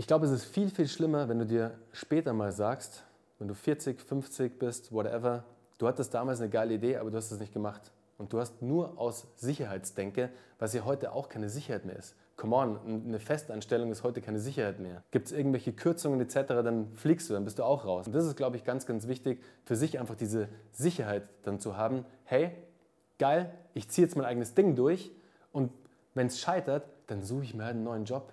Ich glaube, es ist viel, viel schlimmer, wenn du dir später mal sagst, wenn du 40, 50 bist, whatever, du hattest damals eine geile Idee, aber du hast es nicht gemacht. Und du hast nur aus Sicherheitsdenke, was ja heute auch keine Sicherheit mehr ist. Come on, eine Festanstellung ist heute keine Sicherheit mehr. Gibt es irgendwelche Kürzungen etc., dann fliegst du, dann bist du auch raus. Und das ist, glaube ich, ganz, ganz wichtig, für sich einfach diese Sicherheit dann zu haben. Hey, geil, ich ziehe jetzt mein eigenes Ding durch und wenn es scheitert, dann suche ich mir halt einen neuen Job.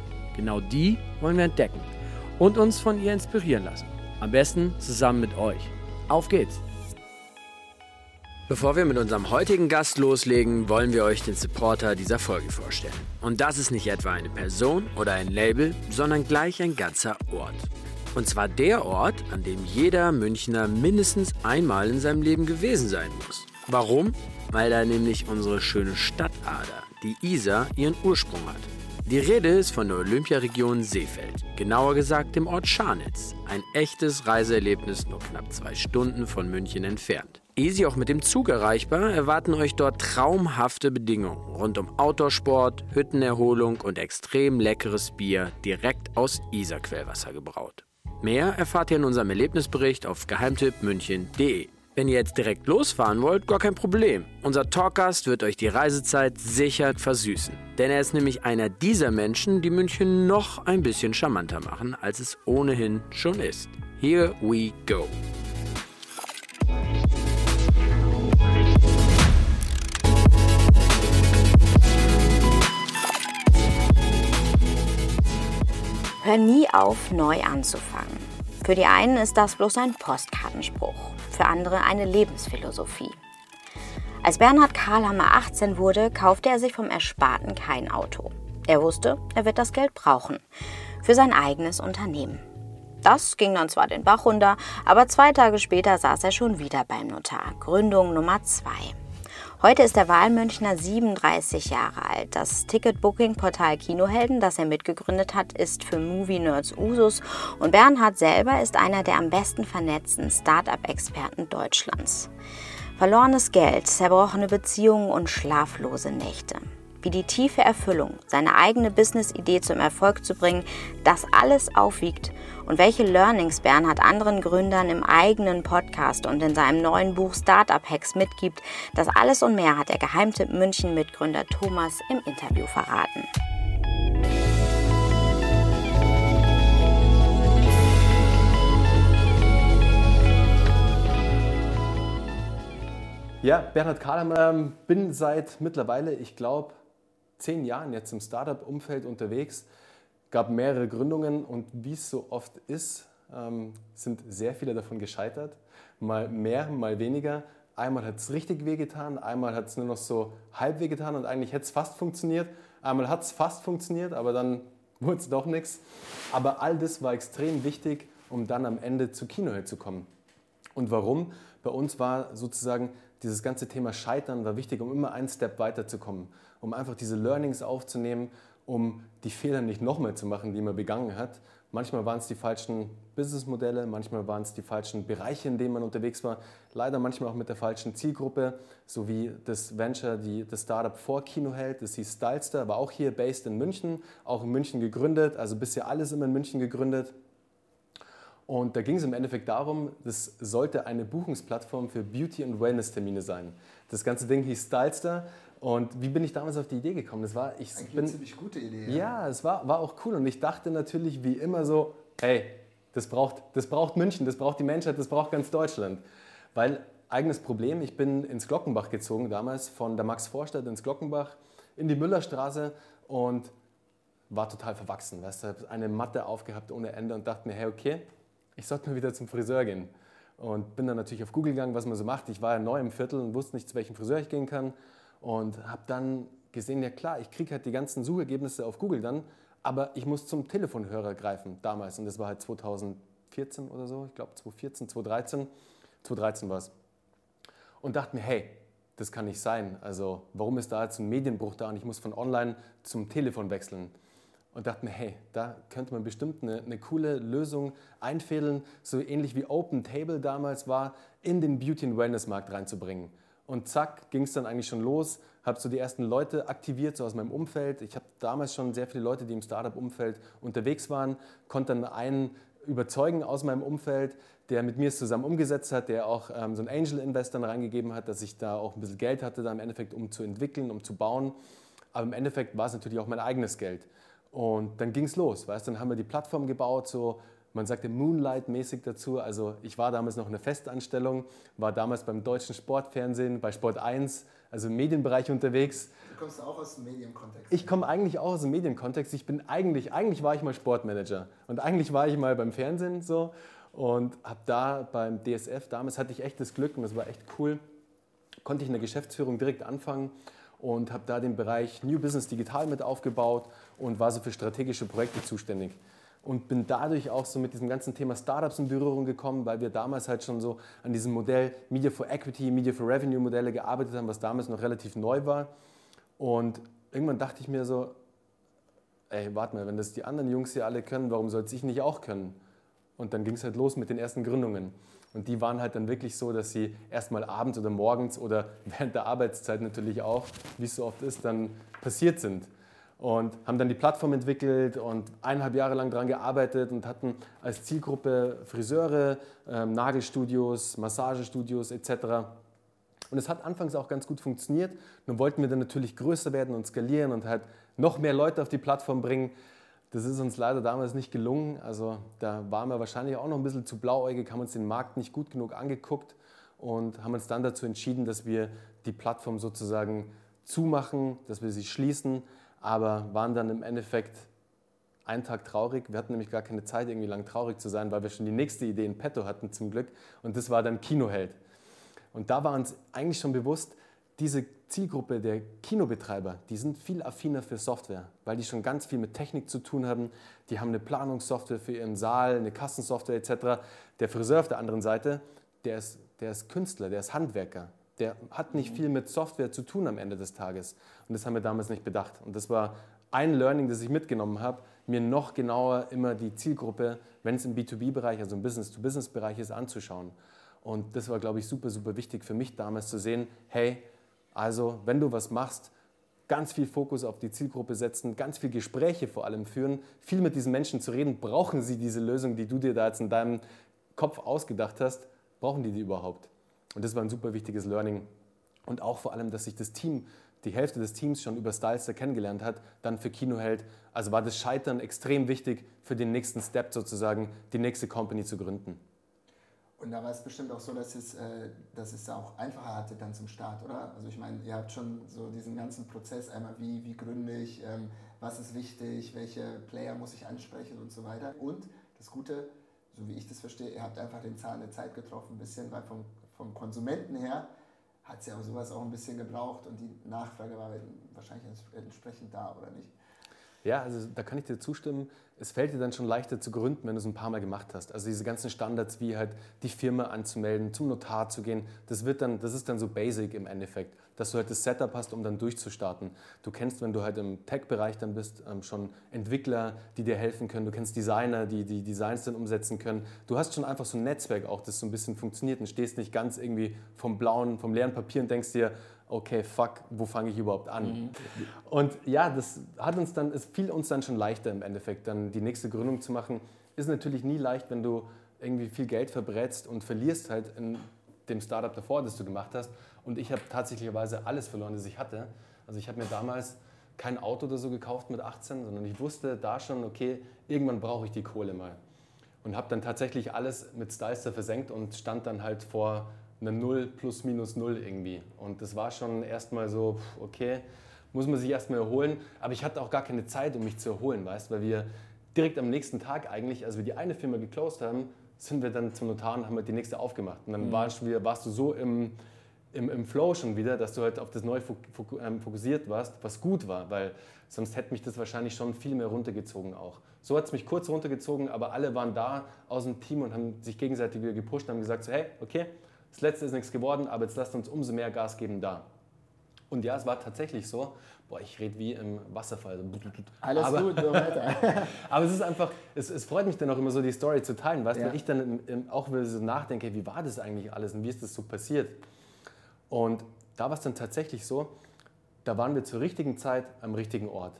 Genau die wollen wir entdecken und uns von ihr inspirieren lassen. Am besten zusammen mit euch. Auf geht's! Bevor wir mit unserem heutigen Gast loslegen, wollen wir euch den Supporter dieser Folge vorstellen. Und das ist nicht etwa eine Person oder ein Label, sondern gleich ein ganzer Ort. Und zwar der Ort, an dem jeder Münchner mindestens einmal in seinem Leben gewesen sein muss. Warum? Weil da nämlich unsere schöne Stadtader, die Isar, ihren Ursprung hat. Die Rede ist von der Olympiaregion Seefeld, genauer gesagt dem Ort Scharnitz. Ein echtes Reiseerlebnis nur knapp zwei Stunden von München entfernt. Easy auch mit dem Zug erreichbar, erwarten euch dort traumhafte Bedingungen rund um Outdoorsport, Hüttenerholung und extrem leckeres Bier direkt aus Isar-Quellwasser gebraut. Mehr erfahrt ihr in unserem Erlebnisbericht auf geheimtippmünchen.de. Wenn ihr jetzt direkt losfahren wollt, gar kein Problem. Unser Talkgast wird euch die Reisezeit sicher versüßen. Denn er ist nämlich einer dieser Menschen, die München noch ein bisschen charmanter machen, als es ohnehin schon ist. Here we go. Hör nie auf, neu anzufangen. Für die einen ist das bloß ein Postkartenspruch für andere eine Lebensphilosophie. Als Bernhard Karlhammer 18 wurde, kaufte er sich vom Ersparten kein Auto. Er wusste, er wird das Geld brauchen für sein eigenes Unternehmen. Das ging dann zwar den Bach runter, aber zwei Tage später saß er schon wieder beim Notar. Gründung Nummer 2. Heute ist der Wahlmünchner 37 Jahre alt. Das Ticket-Booking-Portal Kinohelden, das er mitgegründet hat, ist für Movie-Nerds Usus und Bernhard selber ist einer der am besten vernetzten Start-up-Experten Deutschlands. Verlorenes Geld, zerbrochene Beziehungen und schlaflose Nächte wie die tiefe Erfüllung, seine eigene Business-Idee zum Erfolg zu bringen, das alles aufwiegt und welche Learnings Bernhard anderen Gründern im eigenen Podcast und in seinem neuen Buch Startup Hacks mitgibt, das alles und mehr hat der Geheimtipp München Mitgründer Thomas im Interview verraten. Ja, Bernhard Kahlemann, bin seit mittlerweile, ich glaube, zehn Jahren jetzt im Startup-Umfeld unterwegs, gab mehrere Gründungen und wie es so oft ist, ähm, sind sehr viele davon gescheitert. Mal mehr, mal weniger. Einmal hat es richtig wehgetan, einmal hat es nur noch so halb wehgetan und eigentlich hätte es fast funktioniert. Einmal hat es fast funktioniert, aber dann wurde es doch nichts. Aber all das war extrem wichtig, um dann am Ende zu Kinohead zu kommen. Und warum? Bei uns war sozusagen dieses ganze Thema Scheitern war wichtig, um immer einen Step weiterzukommen um einfach diese Learnings aufzunehmen, um die Fehler nicht nochmal zu machen, die man begangen hat. Manchmal waren es die falschen Businessmodelle, manchmal waren es die falschen Bereiche, in denen man unterwegs war. Leider manchmal auch mit der falschen Zielgruppe, so wie das Venture, die das Startup vor Kino hält. Das hieß Stylester, war auch hier based in München, auch in München gegründet, also bisher alles immer in München gegründet. Und da ging es im Endeffekt darum, das sollte eine Buchungsplattform für Beauty- und Wellness-Termine sein. Das ganze Ding hieß Stylester und wie bin ich damals auf die Idee gekommen? Das war, ich Eigentlich bin, eine ziemlich gute Idee. Ja, es war, war auch cool. Und ich dachte natürlich wie immer so, hey, das braucht, das braucht München, das braucht die Menschheit, das braucht ganz Deutschland. Weil, eigenes Problem, ich bin ins Glockenbach gezogen damals, von der Max-Vorstadt ins Glockenbach, in die Müllerstraße und war total verwachsen. Weißt du, eine Matte aufgehabt ohne Ende und dachte mir, hey, okay, ich sollte mal wieder zum Friseur gehen. Und bin dann natürlich auf Google gegangen, was man so macht. Ich war ja neu im Viertel und wusste nicht, zu welchem Friseur ich gehen kann. Und habe dann gesehen, ja klar, ich kriege halt die ganzen Suchergebnisse auf Google dann, aber ich muss zum Telefonhörer greifen damals. Und das war halt 2014 oder so, ich glaube 2014, 2013. 2013 war es. Und dachte mir, hey, das kann nicht sein. Also warum ist da jetzt ein Medienbruch da und ich muss von online zum Telefon wechseln? Und dachte mir, hey, da könnte man bestimmt eine, eine coole Lösung einfädeln, so ähnlich wie Open Table damals war, in den Beauty- und Wellness-Markt reinzubringen. Und zack, ging es dann eigentlich schon los, habe so die ersten Leute aktiviert, so aus meinem Umfeld. Ich habe damals schon sehr viele Leute, die im Startup-Umfeld unterwegs waren, konnte dann einen überzeugen aus meinem Umfeld, der mit mir zusammen umgesetzt hat, der auch ähm, so einen Angel-Investor reingegeben hat, dass ich da auch ein bisschen Geld hatte, da im Endeffekt, um zu entwickeln, um zu bauen. Aber im Endeffekt war es natürlich auch mein eigenes Geld. Und dann ging es los, weißt Dann haben wir die Plattform gebaut, so man sagte Moonlight-mäßig dazu. Also ich war damals noch in einer Festanstellung, war damals beim deutschen Sportfernsehen, bei Sport 1, also im Medienbereich unterwegs. Du kommst auch aus dem Medienkontext. Ich komme eigentlich auch aus dem Medienkontext. Ich bin eigentlich, eigentlich war ich mal Sportmanager und eigentlich war ich mal beim Fernsehen so und habe da beim DSF, damals hatte ich echt das Glück und das war echt cool, konnte ich in der Geschäftsführung direkt anfangen und habe da den Bereich New Business Digital mit aufgebaut und war so für strategische Projekte zuständig. Und bin dadurch auch so mit diesem ganzen Thema Startups in Berührung gekommen, weil wir damals halt schon so an diesem Modell Media for Equity, Media for Revenue Modelle gearbeitet haben, was damals noch relativ neu war. Und irgendwann dachte ich mir so, ey, warte mal, wenn das die anderen Jungs hier alle können, warum soll es ich nicht auch können? Und dann ging es halt los mit den ersten Gründungen. Und die waren halt dann wirklich so, dass sie erstmal abends oder morgens oder während der Arbeitszeit natürlich auch, wie es so oft ist, dann passiert sind. Und haben dann die Plattform entwickelt und eineinhalb Jahre lang daran gearbeitet und hatten als Zielgruppe Friseure, ähm, Nagelstudios, Massagestudios etc. Und es hat anfangs auch ganz gut funktioniert. Nun wollten wir dann natürlich größer werden und skalieren und halt noch mehr Leute auf die Plattform bringen. Das ist uns leider damals nicht gelungen. Also da waren wir wahrscheinlich auch noch ein bisschen zu blauäugig, haben uns den Markt nicht gut genug angeguckt und haben uns dann dazu entschieden, dass wir die Plattform sozusagen zumachen, dass wir sie schließen, aber waren dann im Endeffekt einen Tag traurig. Wir hatten nämlich gar keine Zeit, irgendwie lang traurig zu sein, weil wir schon die nächste Idee in petto hatten zum Glück und das war dann Kinoheld. Und da war uns eigentlich schon bewusst, diese Zielgruppe der Kinobetreiber, die sind viel affiner für Software, weil die schon ganz viel mit Technik zu tun haben. Die haben eine Planungssoftware für ihren Saal, eine Kassensoftware etc. Der Friseur auf der anderen Seite, der ist, der ist Künstler, der ist Handwerker. Der hat nicht viel mit Software zu tun am Ende des Tages. Und das haben wir damals nicht bedacht. Und das war ein Learning, das ich mitgenommen habe, mir noch genauer immer die Zielgruppe, wenn es im B2B-Bereich, also im Business-to-Business-Bereich ist, anzuschauen. Und das war, glaube ich, super, super wichtig für mich damals zu sehen, hey, also, wenn du was machst, ganz viel Fokus auf die Zielgruppe setzen, ganz viel Gespräche vor allem führen, viel mit diesen Menschen zu reden. Brauchen sie diese Lösung, die du dir da jetzt in deinem Kopf ausgedacht hast? Brauchen die die überhaupt? Und das war ein super wichtiges Learning. Und auch vor allem, dass sich das Team, die Hälfte des Teams schon über Stylester kennengelernt hat, dann für Kino hält. Also war das Scheitern extrem wichtig für den nächsten Step sozusagen, die nächste Company zu gründen. Und da war es bestimmt auch so, dass es, äh, dass es auch einfacher hatte dann zum Start, oder? Also ich meine, ihr habt schon so diesen ganzen Prozess einmal, wie, wie gründe ich, ähm, was ist wichtig, welche Player muss ich ansprechen und so weiter. Und das Gute, so wie ich das verstehe, ihr habt einfach den Zahn der Zeit getroffen, ein bisschen, weil vom, vom Konsumenten her hat es ja sowas auch ein bisschen gebraucht und die Nachfrage war wahrscheinlich entsprechend da, oder nicht? Ja, also da kann ich dir zustimmen. Es fällt dir dann schon leichter zu gründen, wenn du es ein paar Mal gemacht hast. Also diese ganzen Standards wie halt die Firma anzumelden, zum Notar zu gehen, das wird dann, das ist dann so basic im Endeffekt, dass du halt das Setup hast, um dann durchzustarten. Du kennst, wenn du halt im Tech-Bereich dann bist, ähm, schon Entwickler, die dir helfen können. Du kennst Designer, die die Designs dann umsetzen können. Du hast schon einfach so ein Netzwerk auch, das so ein bisschen funktioniert und stehst nicht ganz irgendwie vom blauen, vom leeren Papier und denkst dir, okay, fuck, wo fange ich überhaupt an? Mhm. Und ja, das hat uns dann, es fiel uns dann schon leichter im Endeffekt, dann die nächste Gründung zu machen. Ist natürlich nie leicht, wenn du irgendwie viel Geld verbrätst und verlierst halt in dem Startup davor, das du gemacht hast. Und ich habe tatsächlicherweise alles verloren, das ich hatte. Also ich habe mir damals kein Auto oder so gekauft mit 18, sondern ich wusste da schon, okay, irgendwann brauche ich die Kohle mal. Und habe dann tatsächlich alles mit Styster versenkt und stand dann halt vor eine Null plus minus Null irgendwie. Und das war schon erstmal so, okay, muss man sich erstmal erholen. Aber ich hatte auch gar keine Zeit, um mich zu erholen, weißt weil wir direkt am nächsten Tag eigentlich, als wir die eine Firma geclosed haben, sind wir dann zum Notar und haben halt die nächste aufgemacht. Und dann mhm. warst, du, warst, du so im, im, im Flow schon wieder, dass du halt auf das Neue ähm, fokussiert warst, was gut war, weil sonst hätte mich das wahrscheinlich schon viel mehr runtergezogen auch. So hat es mich kurz runtergezogen, aber alle waren da aus dem Team und haben sich gegenseitig wieder gepusht und haben gesagt, so, hey, okay, das letzte ist nichts geworden, aber jetzt lasst uns umso mehr Gas geben da. Und ja, es war tatsächlich so. Boah, ich rede wie im Wasserfall. Alles aber, gut, so weiter. aber es ist einfach, es, es, freut mich dann auch immer so, die Story zu teilen, weißt du, ja. weil ich dann auch wieder so nachdenke, wie war das eigentlich alles und wie ist das so passiert. Und da war es dann tatsächlich so, da waren wir zur richtigen Zeit am richtigen Ort.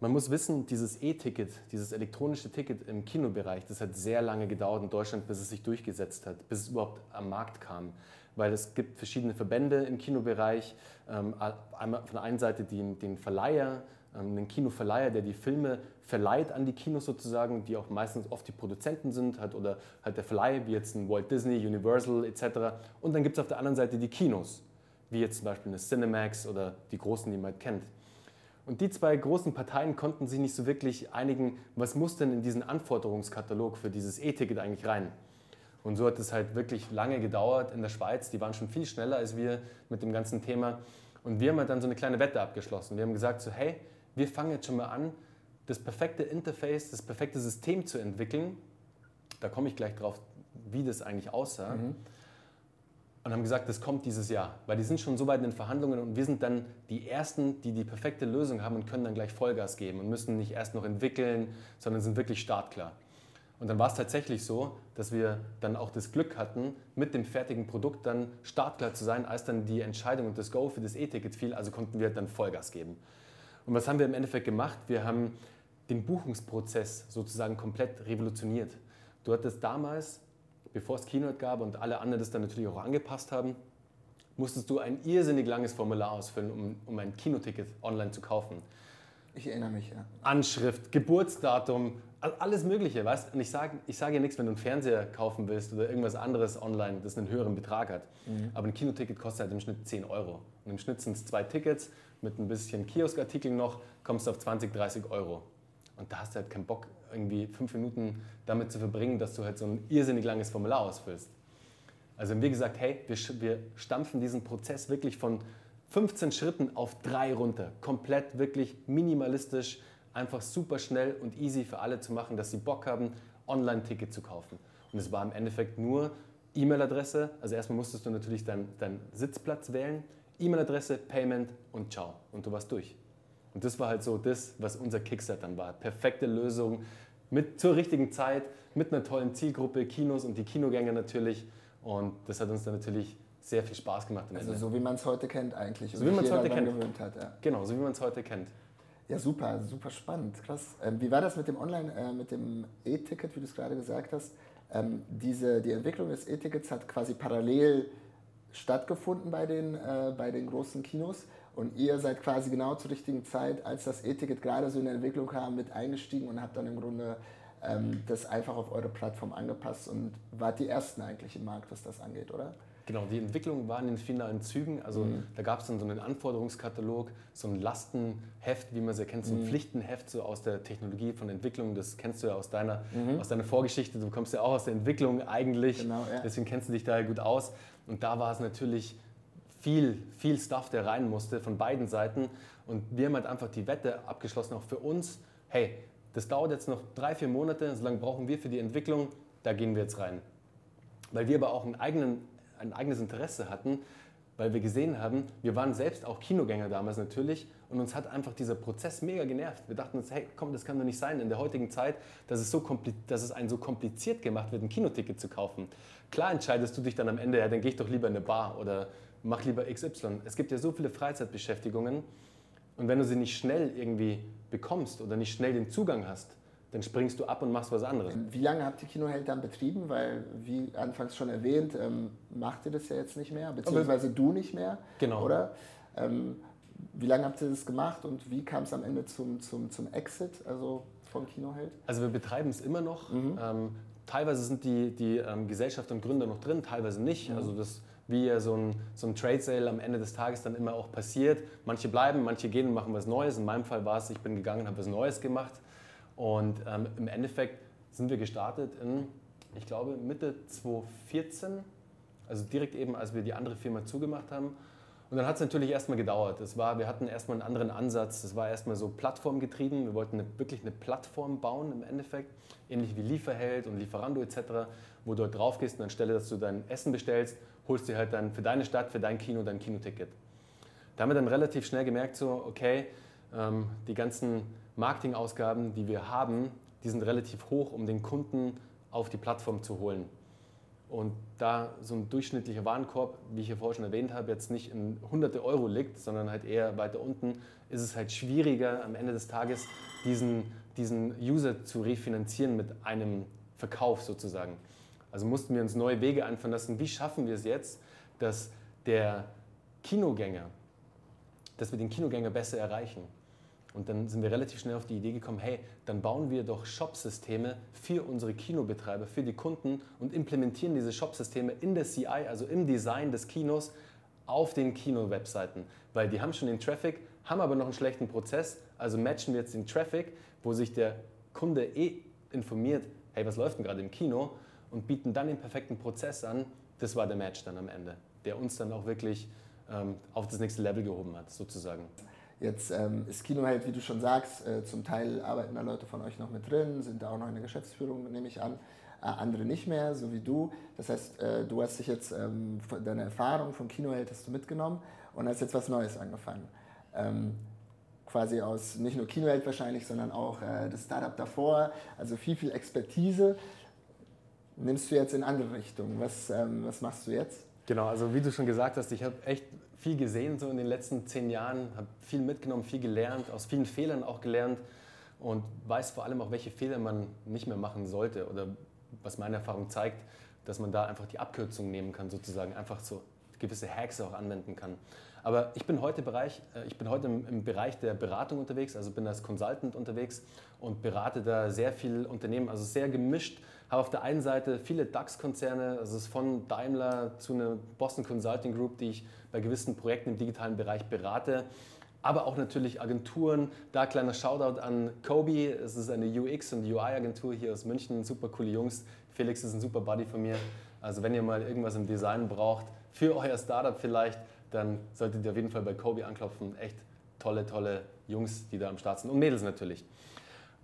Man muss wissen, dieses E-Ticket, dieses elektronische Ticket im Kinobereich, das hat sehr lange gedauert in Deutschland, bis es sich durchgesetzt hat, bis es überhaupt am Markt kam. Weil es gibt verschiedene Verbände im Kinobereich. Ähm, einmal von der einen Seite den, den Verleiher, ähm, den Kinoverleiher, der die Filme verleiht an die Kinos sozusagen, die auch meistens oft die Produzenten sind, halt, oder halt der Verleih, wie jetzt ein Walt Disney, Universal etc. Und dann gibt es auf der anderen Seite die Kinos, wie jetzt zum Beispiel eine Cinemax oder die großen, die man halt kennt. Und die zwei großen Parteien konnten sich nicht so wirklich einigen, was muss denn in diesen Anforderungskatalog für dieses E-Ticket eigentlich rein. Und so hat es halt wirklich lange gedauert in der Schweiz. Die waren schon viel schneller als wir mit dem ganzen Thema. Und wir haben halt dann so eine kleine Wette abgeschlossen. Wir haben gesagt, so, hey, wir fangen jetzt schon mal an, das perfekte Interface, das perfekte System zu entwickeln. Da komme ich gleich drauf, wie das eigentlich aussah. Mhm und haben gesagt, das kommt dieses Jahr, weil die sind schon so weit in den Verhandlungen und wir sind dann die Ersten, die die perfekte Lösung haben und können dann gleich Vollgas geben und müssen nicht erst noch entwickeln, sondern sind wirklich startklar. Und dann war es tatsächlich so, dass wir dann auch das Glück hatten, mit dem fertigen Produkt dann startklar zu sein, als dann die Entscheidung und das Go für das E-Ticket fiel, also konnten wir dann Vollgas geben. Und was haben wir im Endeffekt gemacht? Wir haben den Buchungsprozess sozusagen komplett revolutioniert. Du hattest damals bevor es Keynote gab und alle anderen das dann natürlich auch angepasst haben, musstest du ein irrsinnig langes Formular ausfüllen, um, um ein Kinoticket online zu kaufen. Ich erinnere mich, ja. Anschrift, Geburtsdatum, alles Mögliche, weißt Und ich sage ich sag ja nichts, wenn du einen Fernseher kaufen willst oder irgendwas anderes online, das einen höheren Betrag hat. Mhm. Aber ein Kinoticket kostet halt im Schnitt 10 Euro. Und im Schnitt sind es zwei Tickets mit ein bisschen Kioskartikeln noch, kommst du auf 20, 30 Euro. Und da hast du halt keinen Bock, irgendwie fünf Minuten damit zu verbringen, dass du halt so ein irrsinnig langes Formular ausfüllst. Also haben wir gesagt, hey, wir, wir stampfen diesen Prozess wirklich von 15 Schritten auf drei runter. Komplett wirklich minimalistisch, einfach super schnell und easy für alle zu machen, dass sie Bock haben, Online-Ticket zu kaufen. Und es war im Endeffekt nur E-Mail-Adresse. Also erstmal musstest du natürlich deinen dein Sitzplatz wählen, E-Mail-Adresse, Payment und ciao. Und du warst durch. Und das war halt so das, was unser Kickstart dann war. Perfekte Lösung mit zur richtigen Zeit, mit einer tollen Zielgruppe, Kinos und die Kinogänger natürlich. Und das hat uns dann natürlich sehr viel Spaß gemacht. also Ende. so wie man es heute kennt eigentlich. So wie man es heute kennt. Gewöhnt hat, ja. Genau, so wie man es heute kennt. Ja, super, super spannend, krass. Ähm, wie war das mit dem Online, äh, mit dem E-Ticket, wie du es gerade gesagt hast? Ähm, diese, die Entwicklung des E-Tickets hat quasi parallel stattgefunden bei den, äh, bei den großen Kinos. Und ihr seid quasi genau zur richtigen Zeit, als das E-Ticket gerade so in der Entwicklung kam, mit eingestiegen und habt dann im Grunde ähm, das einfach auf eure Plattform angepasst und wart die Ersten eigentlich im Markt, was das angeht, oder? Genau, die Entwicklung war in den finalen Zügen. Also mhm. da gab es dann so einen Anforderungskatalog, so ein Lastenheft, wie man es erkennt, so ein mhm. Pflichtenheft so aus der Technologie von Entwicklung. Das kennst du ja aus deiner, mhm. aus deiner Vorgeschichte. Du kommst ja auch aus der Entwicklung eigentlich. Genau, ja. Deswegen kennst du dich da ja gut aus. Und da war es natürlich viel, viel Stuff, der rein musste von beiden Seiten. Und wir haben halt einfach die Wette abgeschlossen, auch für uns, hey, das dauert jetzt noch drei, vier Monate, so lange brauchen wir für die Entwicklung, da gehen wir jetzt rein. Weil wir aber auch einen eigenen, ein eigenes Interesse hatten, weil wir gesehen haben, wir waren selbst auch Kinogänger damals natürlich und uns hat einfach dieser Prozess mega genervt. Wir dachten uns, hey, komm, das kann doch nicht sein in der heutigen Zeit, dass es, so dass es einen so kompliziert gemacht wird, ein Kinoticket zu kaufen. Klar entscheidest du dich dann am Ende, ja, dann gehe ich doch lieber in eine Bar oder mach lieber XY. Es gibt ja so viele Freizeitbeschäftigungen und wenn du sie nicht schnell irgendwie bekommst oder nicht schnell den Zugang hast, dann springst du ab und machst was anderes. Wie lange habt ihr Kinoheld dann betrieben? Weil, wie anfangs schon erwähnt, ähm, macht ihr das ja jetzt nicht mehr, beziehungsweise du nicht mehr, genau. oder? Ähm, wie lange habt ihr das gemacht und wie kam es am Ende zum, zum, zum Exit also von Kinoheld? Also wir betreiben es immer noch. Mhm. Ähm, teilweise sind die, die ähm, Gesellschaft und Gründer noch drin, teilweise nicht. Mhm. Also das wie ja so ein, so ein Trade Sale am Ende des Tages dann immer auch passiert. Manche bleiben, manche gehen und machen was Neues. In meinem Fall war es, ich bin gegangen und habe was Neues gemacht. Und ähm, im Endeffekt sind wir gestartet in ich glaube Mitte 2014, also direkt eben, als wir die andere Firma zugemacht haben. Und dann hat es natürlich erstmal gedauert. Das war, wir hatten erstmal einen anderen Ansatz. Das war erstmal so plattformgetrieben. Wir wollten eine, wirklich eine Plattform bauen im Endeffekt, ähnlich wie Lieferheld und Lieferando etc., wo du halt drauf gehst und anstelle, dass du dein Essen bestellst, holst du halt dann für deine Stadt, für dein Kino dein Kinoticket. Da haben wir dann relativ schnell gemerkt, so, okay, ähm, die ganzen Marketingausgaben, die wir haben, die sind relativ hoch, um den Kunden auf die Plattform zu holen. Und da so ein durchschnittlicher Warenkorb, wie ich ja vorher schon erwähnt habe, jetzt nicht in hunderte Euro liegt, sondern halt eher weiter unten, ist es halt schwieriger am Ende des Tages diesen, diesen User zu refinanzieren mit einem Verkauf sozusagen. Also mussten wir uns neue Wege einfallen lassen. Wie schaffen wir es jetzt, dass der Kinogänger, dass wir den Kinogänger besser erreichen? Und dann sind wir relativ schnell auf die Idee gekommen, hey, dann bauen wir doch Shop-Systeme für unsere Kinobetreiber, für die Kunden und implementieren diese Shop-Systeme in der CI, also im Design des Kinos, auf den Kino-Webseiten. Weil die haben schon den Traffic, haben aber noch einen schlechten Prozess, also matchen wir jetzt den Traffic, wo sich der Kunde eh informiert, hey, was läuft denn gerade im Kino und bieten dann den perfekten Prozess an. Das war der Match dann am Ende, der uns dann auch wirklich ähm, auf das nächste Level gehoben hat, sozusagen. Jetzt ähm, ist Kinoheld, wie du schon sagst, äh, zum Teil arbeiten da Leute von euch noch mit drin, sind da auch noch in der Geschäftsführung, nehme ich an. Äh, andere nicht mehr, so wie du. Das heißt, äh, du hast dich jetzt, ähm, deine Erfahrung von Kinoheld hast du mitgenommen und hast jetzt was Neues angefangen. Ähm, quasi aus nicht nur Kinoheld wahrscheinlich, sondern auch äh, das Startup davor, also viel, viel Expertise. Nimmst du jetzt in andere Richtungen? Was, ähm, was machst du jetzt? Genau, also wie du schon gesagt hast, ich habe echt viel gesehen so in den letzten zehn Jahren, habe viel mitgenommen, viel gelernt, aus vielen Fehlern auch gelernt und weiß vor allem auch, welche Fehler man nicht mehr machen sollte oder was meine Erfahrung zeigt, dass man da einfach die Abkürzung nehmen kann, sozusagen einfach so gewisse Hacks auch anwenden kann. Aber ich bin heute, Bereich, äh, ich bin heute im, im, Bereich der Beratung unterwegs, also bin als Consultant unterwegs und berate da sehr viele Unternehmen, also sehr gemischt. Habe auf der einen Seite viele DAX-Konzerne, also es von Daimler zu einer Boston Consulting Group, die ich bei gewissen Projekten im digitalen Bereich berate aber auch natürlich Agenturen. Da kleiner Shoutout an Kobe, es ist eine UX- und UI-Agentur hier aus München, super coole Jungs. Felix ist ein super Buddy von mir. Also wenn ihr mal irgendwas im Design braucht, für euer Startup vielleicht, dann solltet ihr auf jeden Fall bei Kobe anklopfen. Echt tolle, tolle Jungs, die da am Start sind und Mädels natürlich.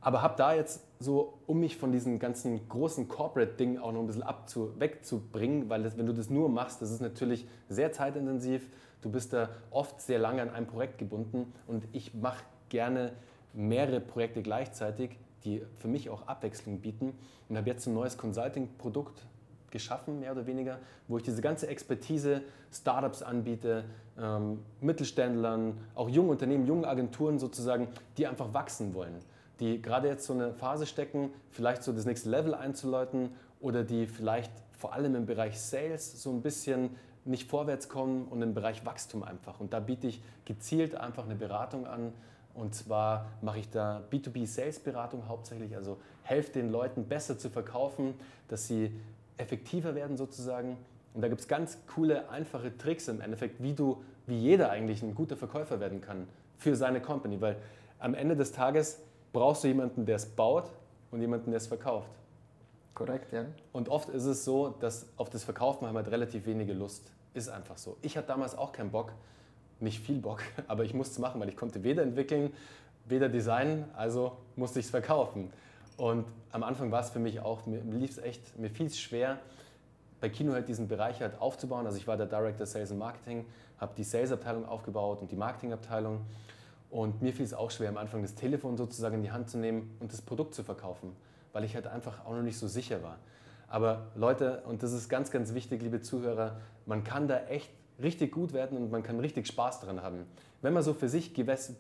Aber habe da jetzt so, um mich von diesen ganzen großen Corporate-Dingen auch noch ein bisschen abzu wegzubringen, weil das, wenn du das nur machst, das ist natürlich sehr zeitintensiv. Du bist da oft sehr lange an einem Projekt gebunden und ich mache gerne mehrere Projekte gleichzeitig, die für mich auch Abwechslung bieten und habe jetzt ein neues Consulting-Produkt geschaffen, mehr oder weniger, wo ich diese ganze Expertise Startups anbiete, ähm, Mittelständlern, auch jungen Unternehmen, jungen Agenturen sozusagen, die einfach wachsen wollen, die gerade jetzt so eine Phase stecken, vielleicht so das nächste Level einzuläuten oder die vielleicht vor allem im Bereich Sales so ein bisschen nicht vorwärts kommen und im Bereich Wachstum einfach. Und da biete ich gezielt einfach eine Beratung an. Und zwar mache ich da B2B-Sales-Beratung hauptsächlich, also helfe den Leuten besser zu verkaufen, dass sie effektiver werden sozusagen. Und da gibt es ganz coole, einfache Tricks im Endeffekt, wie du, wie jeder eigentlich ein guter Verkäufer werden kann für seine Company. Weil am Ende des Tages brauchst du jemanden, der es baut und jemanden, der es verkauft. Korrekt, ja. Und oft ist es so, dass auf das Verkaufen haben halt relativ wenige Lust. Ist einfach so. Ich hatte damals auch keinen Bock, nicht viel Bock, aber ich musste es machen, weil ich konnte weder entwickeln, weder designen, also musste ich es verkaufen. Und am Anfang war es für mich auch, mir lief es echt, mir fiel es schwer, bei Kino halt diesen Bereich halt aufzubauen. Also ich war der Director Sales and Marketing, habe die Sales-Abteilung aufgebaut und die Marketing-Abteilung. Und mir fiel es auch schwer, am Anfang das Telefon sozusagen in die Hand zu nehmen und das Produkt zu verkaufen, weil ich halt einfach auch noch nicht so sicher war. Aber Leute, und das ist ganz, ganz wichtig, liebe Zuhörer, man kann da echt richtig gut werden und man kann richtig Spaß dran haben. Wenn man so für sich gewisse,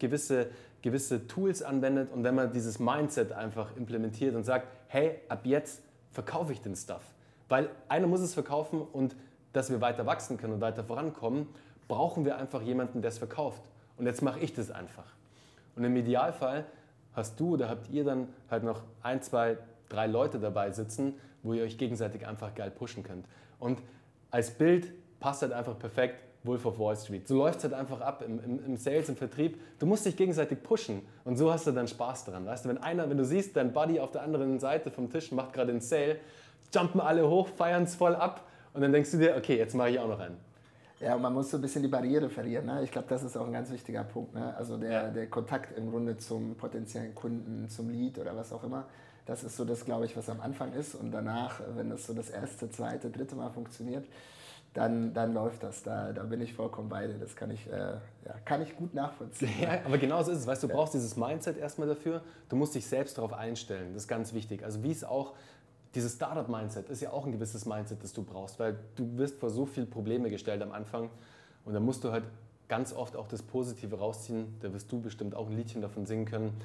gewisse Tools anwendet und wenn man dieses Mindset einfach implementiert und sagt, hey, ab jetzt verkaufe ich den Stuff. Weil einer muss es verkaufen und dass wir weiter wachsen können und weiter vorankommen, brauchen wir einfach jemanden, der es verkauft. Und jetzt mache ich das einfach. Und im Idealfall hast du oder habt ihr dann halt noch ein, zwei, drei Leute dabei sitzen, wo ihr euch gegenseitig einfach geil pushen könnt. Und als Bild passt halt einfach perfekt Wolf of Wall Street. So läuft es halt einfach ab im, im, im, Sales, im Vertrieb. Du musst dich gegenseitig pushen und so hast du dann Spaß daran. Weißt du, wenn einer, wenn du siehst, dein Buddy auf der anderen Seite vom Tisch macht gerade einen Sale, jumpen alle hoch, feiern es voll ab und dann denkst du dir, okay, jetzt mache ich auch noch einen. Ja, und man muss so ein bisschen die Barriere verlieren. Ne? Ich glaube, das ist auch ein ganz wichtiger Punkt. Ne? Also der, ja. der Kontakt im Grunde zum potenziellen Kunden, zum Lead oder was auch immer. Das ist so das, glaube ich, was am Anfang ist. Und danach, wenn das so das erste, zweite, dritte Mal funktioniert, dann, dann läuft das. Da, da bin ich vollkommen bei dir. Das kann ich, äh, ja, kann ich gut nachvollziehen. Ja, aber genau so ist es. Weißt du, du brauchst dieses Mindset erstmal dafür. Du musst dich selbst darauf einstellen. Das ist ganz wichtig. Also wie es auch dieses Startup-Mindset ist ja auch ein gewisses Mindset, das du brauchst, weil du wirst vor so viele Probleme gestellt am Anfang und dann musst du halt ganz oft auch das Positive rausziehen. Da wirst du bestimmt auch ein Liedchen davon singen können.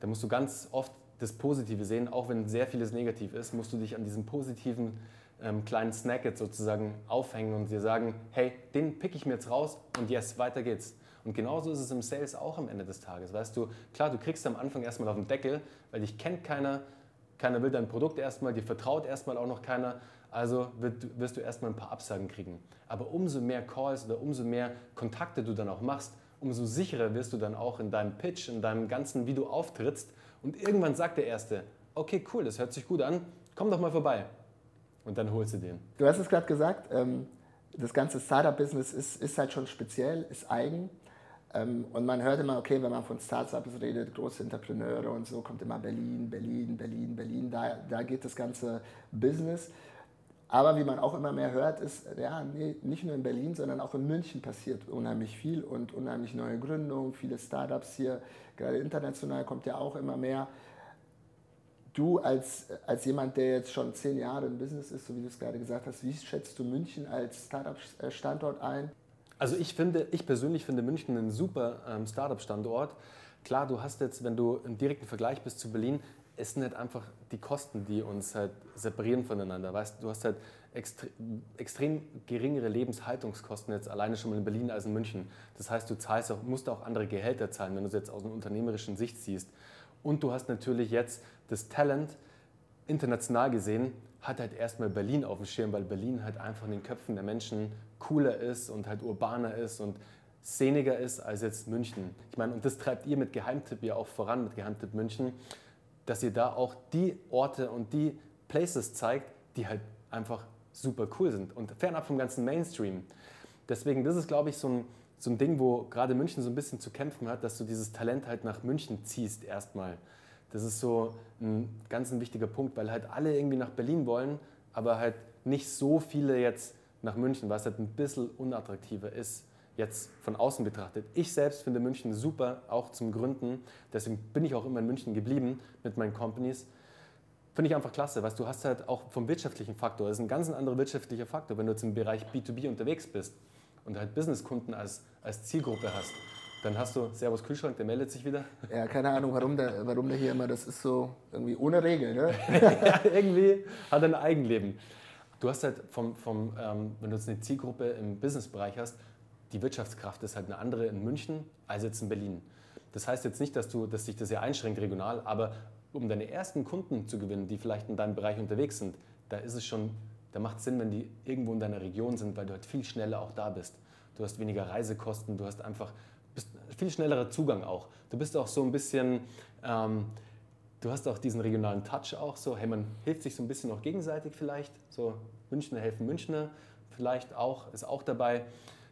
Da musst du ganz oft das Positive sehen, auch wenn sehr vieles negativ ist, musst du dich an diesem positiven ähm, kleinen Snack jetzt sozusagen aufhängen und dir sagen, hey, den pick ich mir jetzt raus und yes, weiter geht's. Und genauso ist es im Sales auch am Ende des Tages. Weißt du, klar, du kriegst am Anfang erstmal auf den Deckel, weil dich kennt keiner, keiner will dein Produkt erstmal, dir vertraut erstmal auch noch keiner. Also wirst du erstmal ein paar Absagen kriegen. Aber umso mehr Calls oder umso mehr Kontakte du dann auch machst, umso sicherer wirst du dann auch in deinem Pitch, in deinem ganzen, wie du auftrittst. Und irgendwann sagt der Erste, okay, cool, das hört sich gut an, komm doch mal vorbei. Und dann holst du den. Du hast es gerade gesagt, ähm, das ganze Startup-Business ist, ist halt schon speziell, ist eigen. Ähm, und man hört immer, okay, wenn man von Startups redet, große Entrepreneure und so, kommt immer Berlin, Berlin, Berlin, Berlin, da, da geht das ganze Business. Aber wie man auch immer mehr hört, ist, ja, nee, nicht nur in Berlin, sondern auch in München passiert unheimlich viel und unheimlich neue Gründungen, viele Startups hier, gerade international kommt ja auch immer mehr. Du als, als jemand, der jetzt schon zehn Jahre im Business ist, so wie du es gerade gesagt hast, wie schätzt du München als Startup-Standort ein? Also ich finde, ich persönlich finde München einen super ähm, Startup-Standort. Klar, du hast jetzt, wenn du im direkten Vergleich bist zu Berlin, es sind halt einfach die Kosten, die uns halt separieren voneinander. Weißt du, hast halt extre extrem geringere Lebenshaltungskosten jetzt alleine schon mal in Berlin als in München. Das heißt, du zahlst auch, musst auch andere Gehälter zahlen, wenn du es jetzt aus einer unternehmerischen Sicht siehst. Und du hast natürlich jetzt das Talent, international gesehen, hat halt erstmal Berlin auf dem Schirm, weil Berlin halt einfach in den Köpfen der Menschen cooler ist und halt urbaner ist und szeniger ist als jetzt München. Ich meine, und das treibt ihr mit Geheimtipp ja auch voran, mit Geheimtipp München, dass ihr da auch die Orte und die Places zeigt, die halt einfach super cool sind und fernab vom ganzen Mainstream. Deswegen, das ist, glaube ich, so ein, so ein Ding, wo gerade München so ein bisschen zu kämpfen hat, dass du dieses Talent halt nach München ziehst erstmal. Das ist so ein ganz ein wichtiger Punkt, weil halt alle irgendwie nach Berlin wollen, aber halt nicht so viele jetzt nach München, was halt ein bisschen unattraktiver ist, jetzt von außen betrachtet. Ich selbst finde München super, auch zum Gründen. Deswegen bin ich auch immer in München geblieben mit meinen Companies. Finde ich einfach klasse, weil du hast halt auch vom wirtschaftlichen Faktor, das ist ein ganz anderer wirtschaftlicher Faktor, wenn du jetzt im Bereich B2B unterwegs bist und halt Businesskunden als, als Zielgruppe hast dann hast du Servus Kühlschrank, der meldet sich wieder. Ja, keine Ahnung, warum der, warum der hier immer, das ist so irgendwie ohne Regel, ne? ja, irgendwie hat er ein Eigenleben. Du hast halt vom, vom ähm, wenn du jetzt eine Zielgruppe im Businessbereich hast, die Wirtschaftskraft ist halt eine andere in München als jetzt in Berlin. Das heißt jetzt nicht, dass, du, dass sich das ja einschränkt regional, aber um deine ersten Kunden zu gewinnen, die vielleicht in deinem Bereich unterwegs sind, da ist es schon, da macht es Sinn, wenn die irgendwo in deiner Region sind, weil du halt viel schneller auch da bist. Du hast weniger Reisekosten, du hast einfach viel schnellerer Zugang auch. Du bist auch so ein bisschen, ähm, du hast auch diesen regionalen Touch auch so, hey, man hilft sich so ein bisschen auch gegenseitig vielleicht, so Münchner helfen Münchner vielleicht auch, ist auch dabei.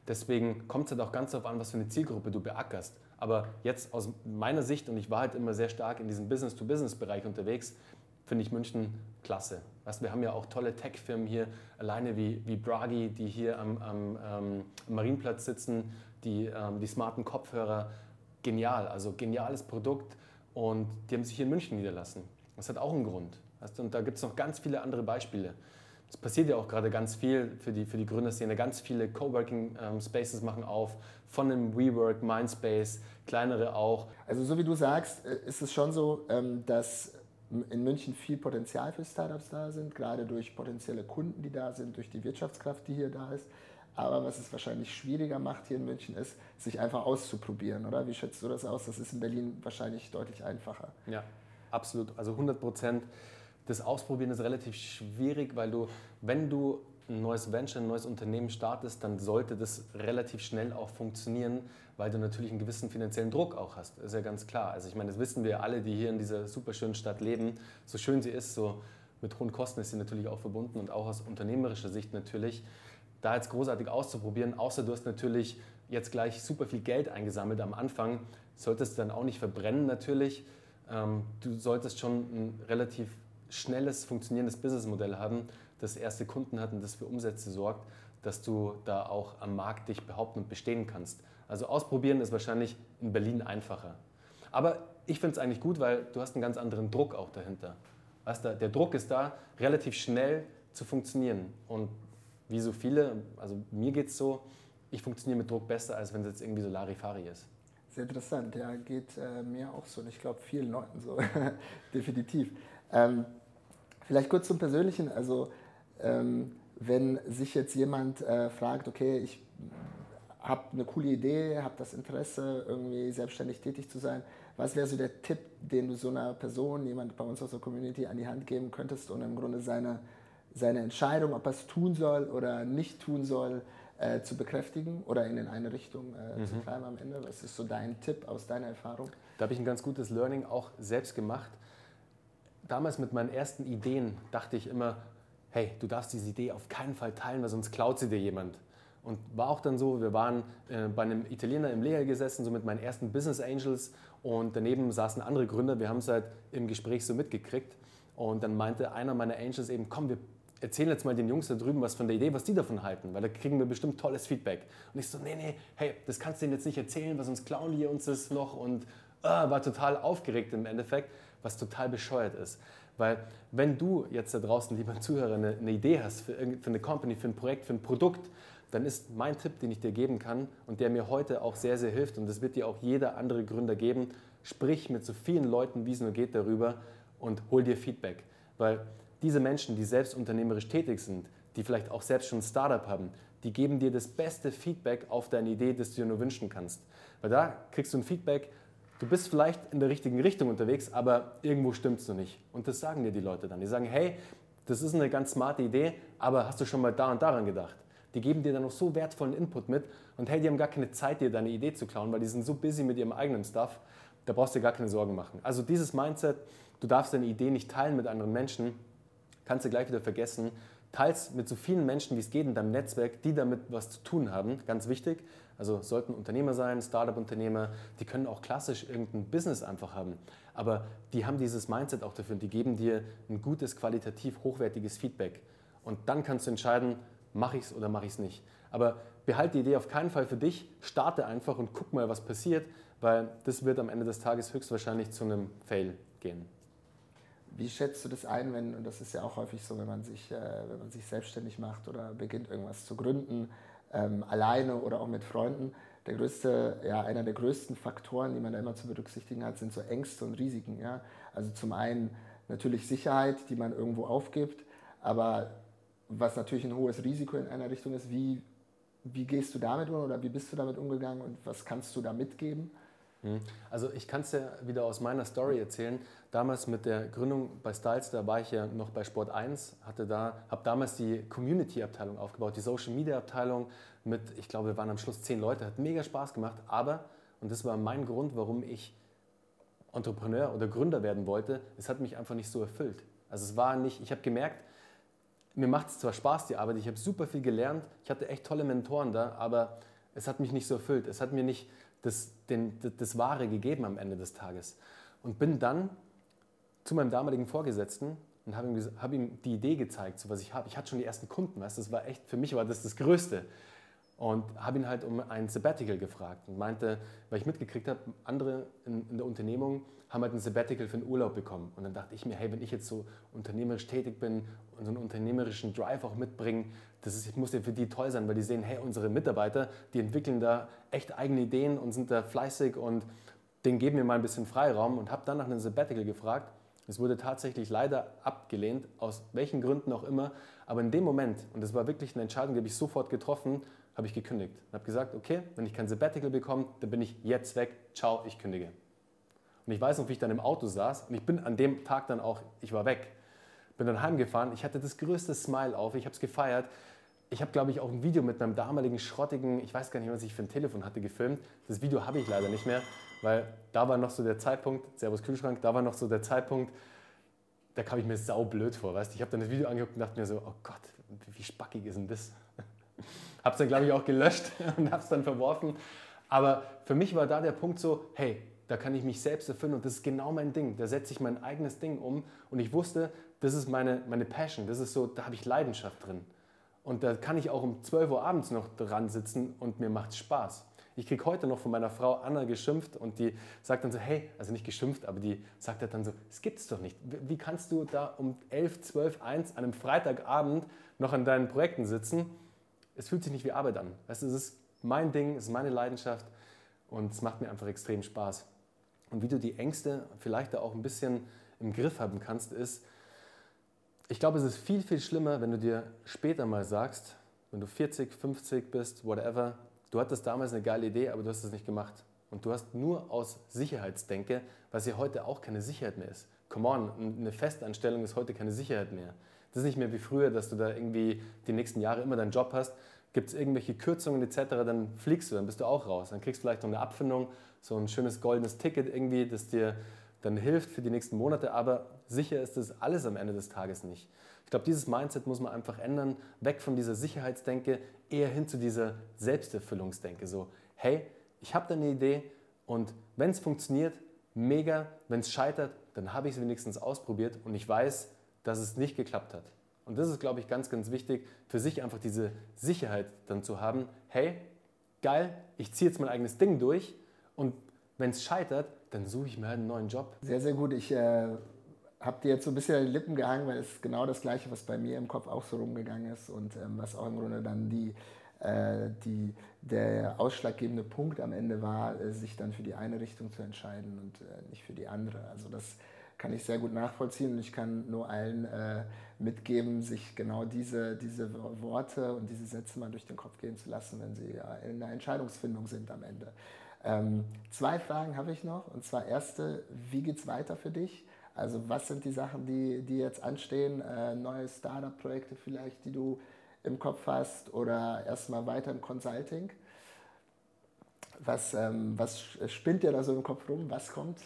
Deswegen kommt es halt auch ganz darauf an, was für eine Zielgruppe du beackerst. Aber jetzt aus meiner Sicht, und ich war halt immer sehr stark in diesem Business-to-Business-Bereich unterwegs, finde ich München klasse. Weißt, wir haben ja auch tolle Tech-Firmen hier, alleine wie, wie Bragi, die hier am, am, ähm, am Marienplatz sitzen, die, ähm, die smarten Kopfhörer, genial, also geniales Produkt und die haben sich hier in München niederlassen. Das hat auch einen Grund. Weißt du? Und da gibt es noch ganz viele andere Beispiele. Es passiert ja auch gerade ganz viel für die, für die Gründerszene. Ganz viele Coworking ähm, Spaces machen auf, von einem WeWork, Mindspace, kleinere auch. Also so wie du sagst, äh, ist es schon so, ähm, dass in München viel Potenzial für Startups da sind, gerade durch potenzielle Kunden, die da sind, durch die Wirtschaftskraft, die hier da ist. Aber was es wahrscheinlich schwieriger macht hier in München ist, sich einfach auszuprobieren, oder? Wie schätzt du das aus? Das ist in Berlin wahrscheinlich deutlich einfacher. Ja, absolut. Also 100 Prozent. Das Ausprobieren ist relativ schwierig, weil du, wenn du ein neues Venture, ein neues Unternehmen startest, dann sollte das relativ schnell auch funktionieren, weil du natürlich einen gewissen finanziellen Druck auch hast. Ist ja ganz klar. Also ich meine, das wissen wir alle, die hier in dieser super schönen Stadt leben. So schön sie ist, so mit hohen Kosten ist sie natürlich auch verbunden und auch aus unternehmerischer Sicht natürlich, da jetzt großartig auszuprobieren, außer du hast natürlich jetzt gleich super viel Geld eingesammelt am Anfang, solltest du dann auch nicht verbrennen natürlich. Ähm, du solltest schon ein relativ schnelles, funktionierendes Businessmodell haben, das erste Kunden hat und das für Umsätze sorgt, dass du da auch am Markt dich behaupten und bestehen kannst. Also ausprobieren ist wahrscheinlich in Berlin einfacher. Aber ich finde es eigentlich gut, weil du hast einen ganz anderen Druck auch dahinter. Weißt du, der Druck ist da, relativ schnell zu funktionieren. Und wie so viele, also mir geht es so, ich funktioniere mit Druck besser, als wenn es jetzt irgendwie so Larifari ist. Sehr interessant, ja, geht äh, mir auch so und ich glaube vielen Leuten so, definitiv. Ähm, vielleicht kurz zum Persönlichen, also ähm, wenn sich jetzt jemand äh, fragt, okay, ich habe eine coole Idee, habe das Interesse, irgendwie selbstständig tätig zu sein, was wäre so der Tipp, den du so einer Person, jemand bei uns aus der Community an die Hand geben könntest und im Grunde seine, seine Entscheidung, ob er es tun soll oder nicht tun soll, äh, zu bekräftigen oder in eine Richtung äh, mhm. zu treiben am Ende? Was ist so dein Tipp aus deiner Erfahrung? Da habe ich ein ganz gutes Learning auch selbst gemacht. Damals mit meinen ersten Ideen dachte ich immer, hey, du darfst diese Idee auf keinen Fall teilen, weil sonst klaut sie dir jemand. Und war auch dann so, wir waren äh, bei einem Italiener im Lehrer gesessen, so mit meinen ersten Business Angels und daneben saßen andere Gründer, wir haben es halt im Gespräch so mitgekriegt und dann meinte einer meiner Angels eben, komm, wir erzählen jetzt mal den Jungs da drüben was von der Idee, was die davon halten, weil da kriegen wir bestimmt tolles Feedback. Und ich so, nee, nee, hey, das kannst du denen jetzt nicht erzählen, weil sonst klauen die uns das noch und äh, war total aufgeregt im Endeffekt, was total bescheuert ist. Weil wenn du jetzt da draußen, lieber Zuhörer, eine, eine Idee hast für, für eine Company, für ein Projekt, für ein Produkt, dann ist mein Tipp, den ich dir geben kann und der mir heute auch sehr, sehr hilft und das wird dir auch jeder andere Gründer geben, sprich mit so vielen Leuten, wie es nur geht, darüber und hol dir Feedback. Weil diese Menschen, die selbst unternehmerisch tätig sind, die vielleicht auch selbst schon ein Startup haben, die geben dir das beste Feedback auf deine Idee, das du dir nur wünschen kannst. Weil da kriegst du ein Feedback, du bist vielleicht in der richtigen Richtung unterwegs, aber irgendwo stimmt es noch nicht. Und das sagen dir die Leute dann. Die sagen, hey, das ist eine ganz smarte Idee, aber hast du schon mal da und daran gedacht? Die geben dir dann noch so wertvollen Input mit und hey, die haben gar keine Zeit, dir deine Idee zu klauen, weil die sind so busy mit ihrem eigenen Stuff, da brauchst du dir gar keine Sorgen machen. Also dieses Mindset, du darfst deine Idee nicht teilen mit anderen Menschen, kannst du gleich wieder vergessen. Teils mit so vielen Menschen, wie es geht in deinem Netzwerk, die damit was zu tun haben, ganz wichtig. Also sollten Unternehmer sein, Startup-Unternehmer, die können auch klassisch irgendein Business einfach haben. Aber die haben dieses Mindset auch dafür und die geben dir ein gutes, qualitativ hochwertiges Feedback. Und dann kannst du entscheiden, mache ich es oder mache ich es nicht. Aber behalte die Idee auf keinen Fall für dich, starte einfach und guck mal, was passiert, weil das wird am Ende des Tages höchstwahrscheinlich zu einem Fail gehen. Wie schätzt du das ein, wenn, und das ist ja auch häufig so, wenn man sich, äh, wenn man sich selbstständig macht oder beginnt irgendwas zu gründen, ähm, alleine oder auch mit Freunden, der größte, ja, einer der größten Faktoren, die man da immer zu berücksichtigen hat, sind so Ängste und Risiken. Ja? Also zum einen natürlich Sicherheit, die man irgendwo aufgibt, aber was natürlich ein hohes Risiko in einer Richtung ist, wie, wie gehst du damit um oder wie bist du damit umgegangen und was kannst du da mitgeben? Mhm. Also ich kann es dir wieder aus meiner Story erzählen. Damals mit der Gründung bei Styles, da war ich ja noch bei Sport 1, hatte da, habe damals die Community-Abteilung aufgebaut, die Social-Media-Abteilung mit, ich glaube, wir waren am Schluss zehn Leute, hat mega Spaß gemacht, aber, und das war mein Grund, warum ich Entrepreneur oder Gründer werden wollte, es hat mich einfach nicht so erfüllt. Also es war nicht, ich habe gemerkt, mir macht es zwar Spaß, die Arbeit, ich habe super viel gelernt, ich hatte echt tolle Mentoren da, aber es hat mich nicht so erfüllt. Es hat mir nicht das, den, das Wahre gegeben am Ende des Tages. Und bin dann zu meinem damaligen Vorgesetzten und habe ihm, hab ihm die Idee gezeigt, so was ich habe. Ich hatte schon die ersten Kunden, weißt, das war echt, für mich war das das Größte. Und habe ihn halt um ein Sabbatical gefragt und meinte, weil ich mitgekriegt habe, andere in, in, der Unternehmung haben halt ein Sabbatical für einen Urlaub bekommen. Und dann dachte ich mir, hey, wenn ich jetzt so unternehmerisch tätig bin und so einen unternehmerischen Drive auch mitbringe, das ist, muss ja für die toll sein, weil die sehen, hey, unsere Mitarbeiter, die entwickeln da echt eigene Ideen und sind da fleißig und denen geben wir mal ein bisschen Freiraum und habe dann nach einem Sabbatical gefragt. Es wurde tatsächlich leider abgelehnt, aus welchen Gründen auch immer. Aber in dem Moment, und das war wirklich eine Entscheidung, die habe ich sofort getroffen, habe ich gekündigt. Und habe gesagt, okay, wenn ich kein Sabbatical bekomme, dann bin ich jetzt weg. Ciao, ich kündige. Und ich weiß noch, wie ich dann im Auto saß und ich bin an dem Tag dann auch, ich war weg. Bin dann heimgefahren, ich hatte das größte Smile auf, ich habe es gefeiert. Ich habe, glaube ich, auch ein Video mit meinem damaligen schrottigen, ich weiß gar nicht, was ich für ein Telefon hatte, gefilmt. Das Video habe ich leider nicht mehr, weil da war noch so der Zeitpunkt, Servus Kühlschrank, da war noch so der Zeitpunkt, da kam ich mir saublöd vor. Weißt? Ich habe dann das Video angeguckt und dachte mir so, oh Gott, wie spackig ist denn das? Habe es dann, glaube ich, auch gelöscht und habe es dann verworfen. Aber für mich war da der Punkt so, hey, da kann ich mich selbst erfüllen und das ist genau mein Ding. Da setze ich mein eigenes Ding um und ich wusste, das ist meine, meine Passion, das ist so, da habe ich Leidenschaft drin. Und da kann ich auch um 12 Uhr abends noch dran sitzen und mir macht Spaß. Ich kriege heute noch von meiner Frau Anna geschimpft und die sagt dann so, hey, also nicht geschimpft, aber die sagt dann so, es gibt's doch nicht. Wie kannst du da um 11, 12, 1 an einem Freitagabend noch an deinen Projekten sitzen? Es fühlt sich nicht wie Arbeit an. Weißt es ist mein Ding, es ist meine Leidenschaft und es macht mir einfach extrem Spaß. Und wie du die Ängste vielleicht auch ein bisschen im Griff haben kannst, ist, ich glaube, es ist viel, viel schlimmer, wenn du dir später mal sagst, wenn du 40, 50 bist, whatever, du hattest damals eine geile Idee, aber du hast es nicht gemacht. Und du hast nur aus Sicherheitsdenke, was ja heute auch keine Sicherheit mehr ist. Come on, eine Festanstellung ist heute keine Sicherheit mehr. Das ist nicht mehr wie früher, dass du da irgendwie die nächsten Jahre immer deinen Job hast. Gibt es irgendwelche Kürzungen etc., dann fliegst du, dann bist du auch raus. Dann kriegst du vielleicht noch eine Abfindung, so ein schönes goldenes Ticket irgendwie, das dir dann hilft für die nächsten Monate, aber sicher ist das alles am Ende des Tages nicht. Ich glaube, dieses Mindset muss man einfach ändern, weg von dieser Sicherheitsdenke, eher hin zu dieser Selbsterfüllungsdenke. So, hey, ich habe da eine Idee und wenn es funktioniert, mega, wenn es scheitert, dann habe ich es wenigstens ausprobiert und ich weiß, dass es nicht geklappt hat. Und das ist, glaube ich, ganz, ganz wichtig, für sich einfach diese Sicherheit dann zu haben, hey, geil, ich ziehe jetzt mein eigenes Ding durch und wenn es scheitert, dann suche ich mir halt einen neuen Job. Sehr, sehr gut. Ich äh, habe dir jetzt so ein bisschen an die Lippen gehangen, weil es genau das Gleiche, was bei mir im Kopf auch so rumgegangen ist und ähm, was auch im Grunde dann die, äh, die, der ausschlaggebende Punkt am Ende war, äh, sich dann für die eine Richtung zu entscheiden und äh, nicht für die andere. Also das kann ich sehr gut nachvollziehen und ich kann nur allen äh, mitgeben, sich genau diese, diese Worte und diese Sätze mal durch den Kopf gehen zu lassen, wenn sie in der Entscheidungsfindung sind am Ende. Ähm, zwei Fragen habe ich noch. Und zwar erste, wie geht es weiter für dich? Also was sind die Sachen, die, die jetzt anstehen? Äh, neue Startup-Projekte vielleicht, die du im Kopf hast oder erstmal weiter im Consulting? Was, ähm, was spinnt dir da so im Kopf rum? Was kommt?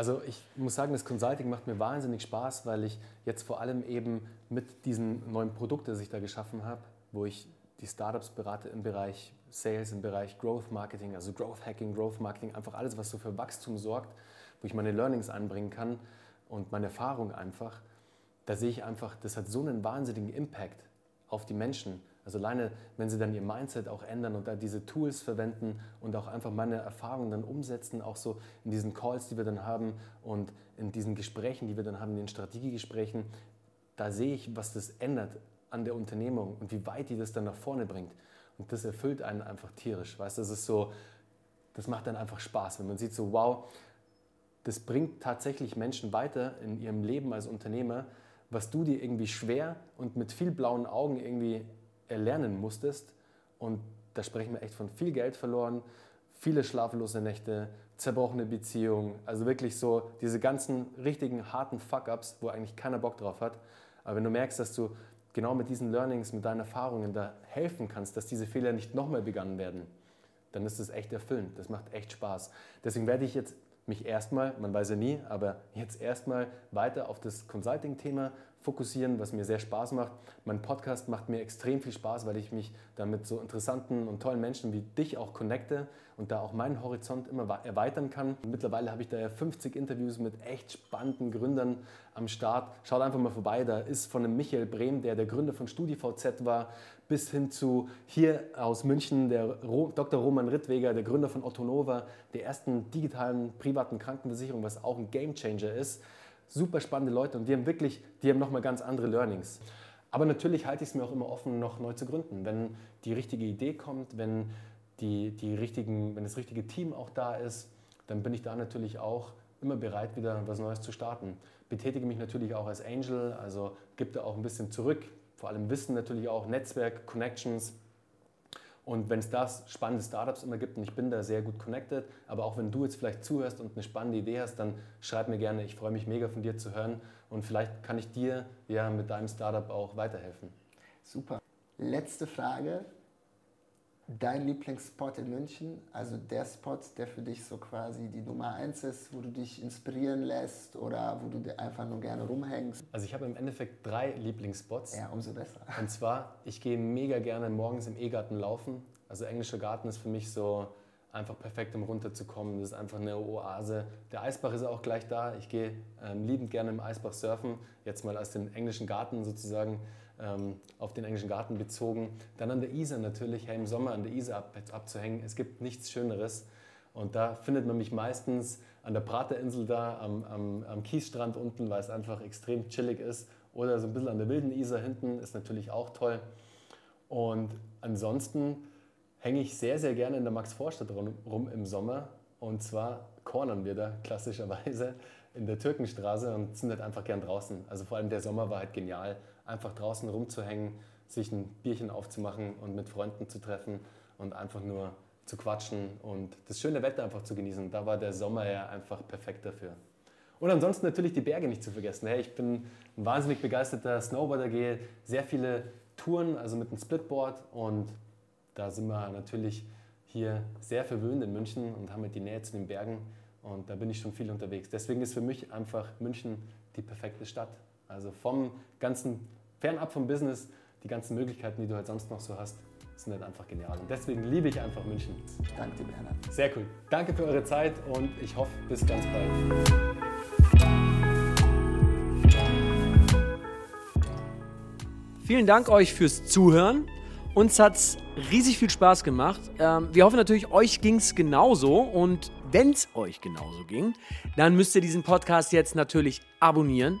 Also ich muss sagen, das Consulting macht mir wahnsinnig Spaß, weil ich jetzt vor allem eben mit diesem neuen Produkt, das ich da geschaffen habe, wo ich die Startups berate im Bereich Sales, im Bereich Growth Marketing, also Growth Hacking, Growth Marketing, einfach alles, was so für Wachstum sorgt, wo ich meine Learnings einbringen kann und meine Erfahrung einfach, da sehe ich einfach, das hat so einen wahnsinnigen Impact auf die Menschen. Also alleine, wenn sie dann ihr Mindset auch ändern und da diese Tools verwenden und auch einfach meine Erfahrungen dann umsetzen, auch so in diesen Calls, die wir dann haben und in diesen Gesprächen, die wir dann haben, in den Strategiegesprächen, da sehe ich, was das ändert an der Unternehmung und wie weit die das dann nach vorne bringt. Und das erfüllt einen einfach tierisch. Weißt das ist so, das macht dann einfach Spaß, wenn man sieht so, wow, das bringt tatsächlich Menschen weiter in ihrem Leben als Unternehmer, was du dir irgendwie schwer und mit viel blauen Augen irgendwie erlernen musstest. Und da sprechen wir echt von viel Geld verloren, viele schlaflose Nächte, zerbrochene Beziehungen, also wirklich so diese ganzen richtigen harten Fuck-ups, wo eigentlich keiner Bock drauf hat. Aber wenn du merkst, dass du genau mit diesen Learnings, mit deinen Erfahrungen da helfen kannst, dass diese Fehler nicht nochmal begangen werden, dann ist das echt erfüllend. Das macht echt Spaß. Deswegen werde ich jetzt mich erstmal, man weiß ja nie, aber jetzt erstmal weiter auf das Consulting-Thema fokussieren, was mir sehr Spaß macht. Mein Podcast macht mir extrem viel Spaß, weil ich mich da mit so interessanten und tollen Menschen wie dich auch connecte und da auch meinen Horizont immer erweitern kann. Mittlerweile habe ich da ja 50 Interviews mit echt spannenden Gründern am Start. Schaut einfach mal vorbei, da ist von dem Michael Brehm, der der Gründer von StudiVZ war, bis hin zu hier aus München der Dr. Roman Rittweger, der Gründer von Otto Nova, der ersten digitalen privaten Krankenversicherung, was auch ein Gamechanger ist super spannende Leute und die haben wirklich, die haben nochmal ganz andere Learnings. Aber natürlich halte ich es mir auch immer offen, noch neu zu gründen. Wenn die richtige Idee kommt, wenn, die, die richtigen, wenn das richtige Team auch da ist, dann bin ich da natürlich auch immer bereit, wieder was Neues zu starten. Betätige mich natürlich auch als Angel, also gebe da auch ein bisschen zurück, vor allem Wissen natürlich auch, Netzwerk, Connections, und wenn es da spannende Startups immer gibt und ich bin da sehr gut connected, aber auch wenn du jetzt vielleicht zuhörst und eine spannende Idee hast, dann schreib mir gerne. Ich freue mich mega von dir zu hören und vielleicht kann ich dir ja mit deinem Startup auch weiterhelfen. Super. Letzte Frage. Dein Lieblingsspot in München, also der Spot, der für dich so quasi die Nummer eins ist, wo du dich inspirieren lässt oder wo du einfach nur gerne rumhängst? Also ich habe im Endeffekt drei Lieblingsspots. Ja, umso besser. Und zwar, ich gehe mega gerne morgens im E-Garten laufen. Also englischer Garten ist für mich so einfach perfekt, um runterzukommen. Das ist einfach eine Oase. Der Eisbach ist auch gleich da. Ich gehe ähm, liebend gerne im Eisbach surfen. Jetzt mal aus dem englischen Garten sozusagen auf den englischen Garten bezogen. Dann an der Isar natürlich, hey, im Sommer an der Isar ab, abzuhängen. Es gibt nichts Schöneres. Und da findet man mich meistens an der Praterinsel da, am, am, am Kiesstrand unten, weil es einfach extrem chillig ist. Oder so ein bisschen an der wilden Isar hinten ist natürlich auch toll. Und ansonsten hänge ich sehr, sehr gerne in der Max-Vorstadt rum im Sommer. Und zwar cornern wir da klassischerweise in der Türkenstraße und sind halt einfach gern draußen. Also vor allem der Sommer war halt genial, einfach draußen rumzuhängen, sich ein Bierchen aufzumachen und mit Freunden zu treffen und einfach nur zu quatschen und das schöne Wetter einfach zu genießen. Da war der Sommer ja einfach perfekt dafür. Und ansonsten natürlich die Berge nicht zu vergessen. Hey, ich bin ein wahnsinnig begeisterter Snowboarder, gehe sehr viele Touren, also mit einem Splitboard und da sind wir natürlich hier sehr verwöhnt in München und haben halt die Nähe zu den Bergen und da bin ich schon viel unterwegs. Deswegen ist für mich einfach München die perfekte Stadt. Also vom ganzen, fernab vom Business, die ganzen Möglichkeiten, die du halt sonst noch so hast, sind halt einfach genial. Und deswegen liebe ich einfach München. Danke dir, Bernhard. Sehr cool. Danke für eure Zeit und ich hoffe, bis ganz bald. Vielen Dank euch fürs Zuhören. Uns hat es riesig viel Spaß gemacht. Ähm, wir hoffen natürlich, euch ging es genauso. Und wenn es euch genauso ging, dann müsst ihr diesen Podcast jetzt natürlich abonnieren.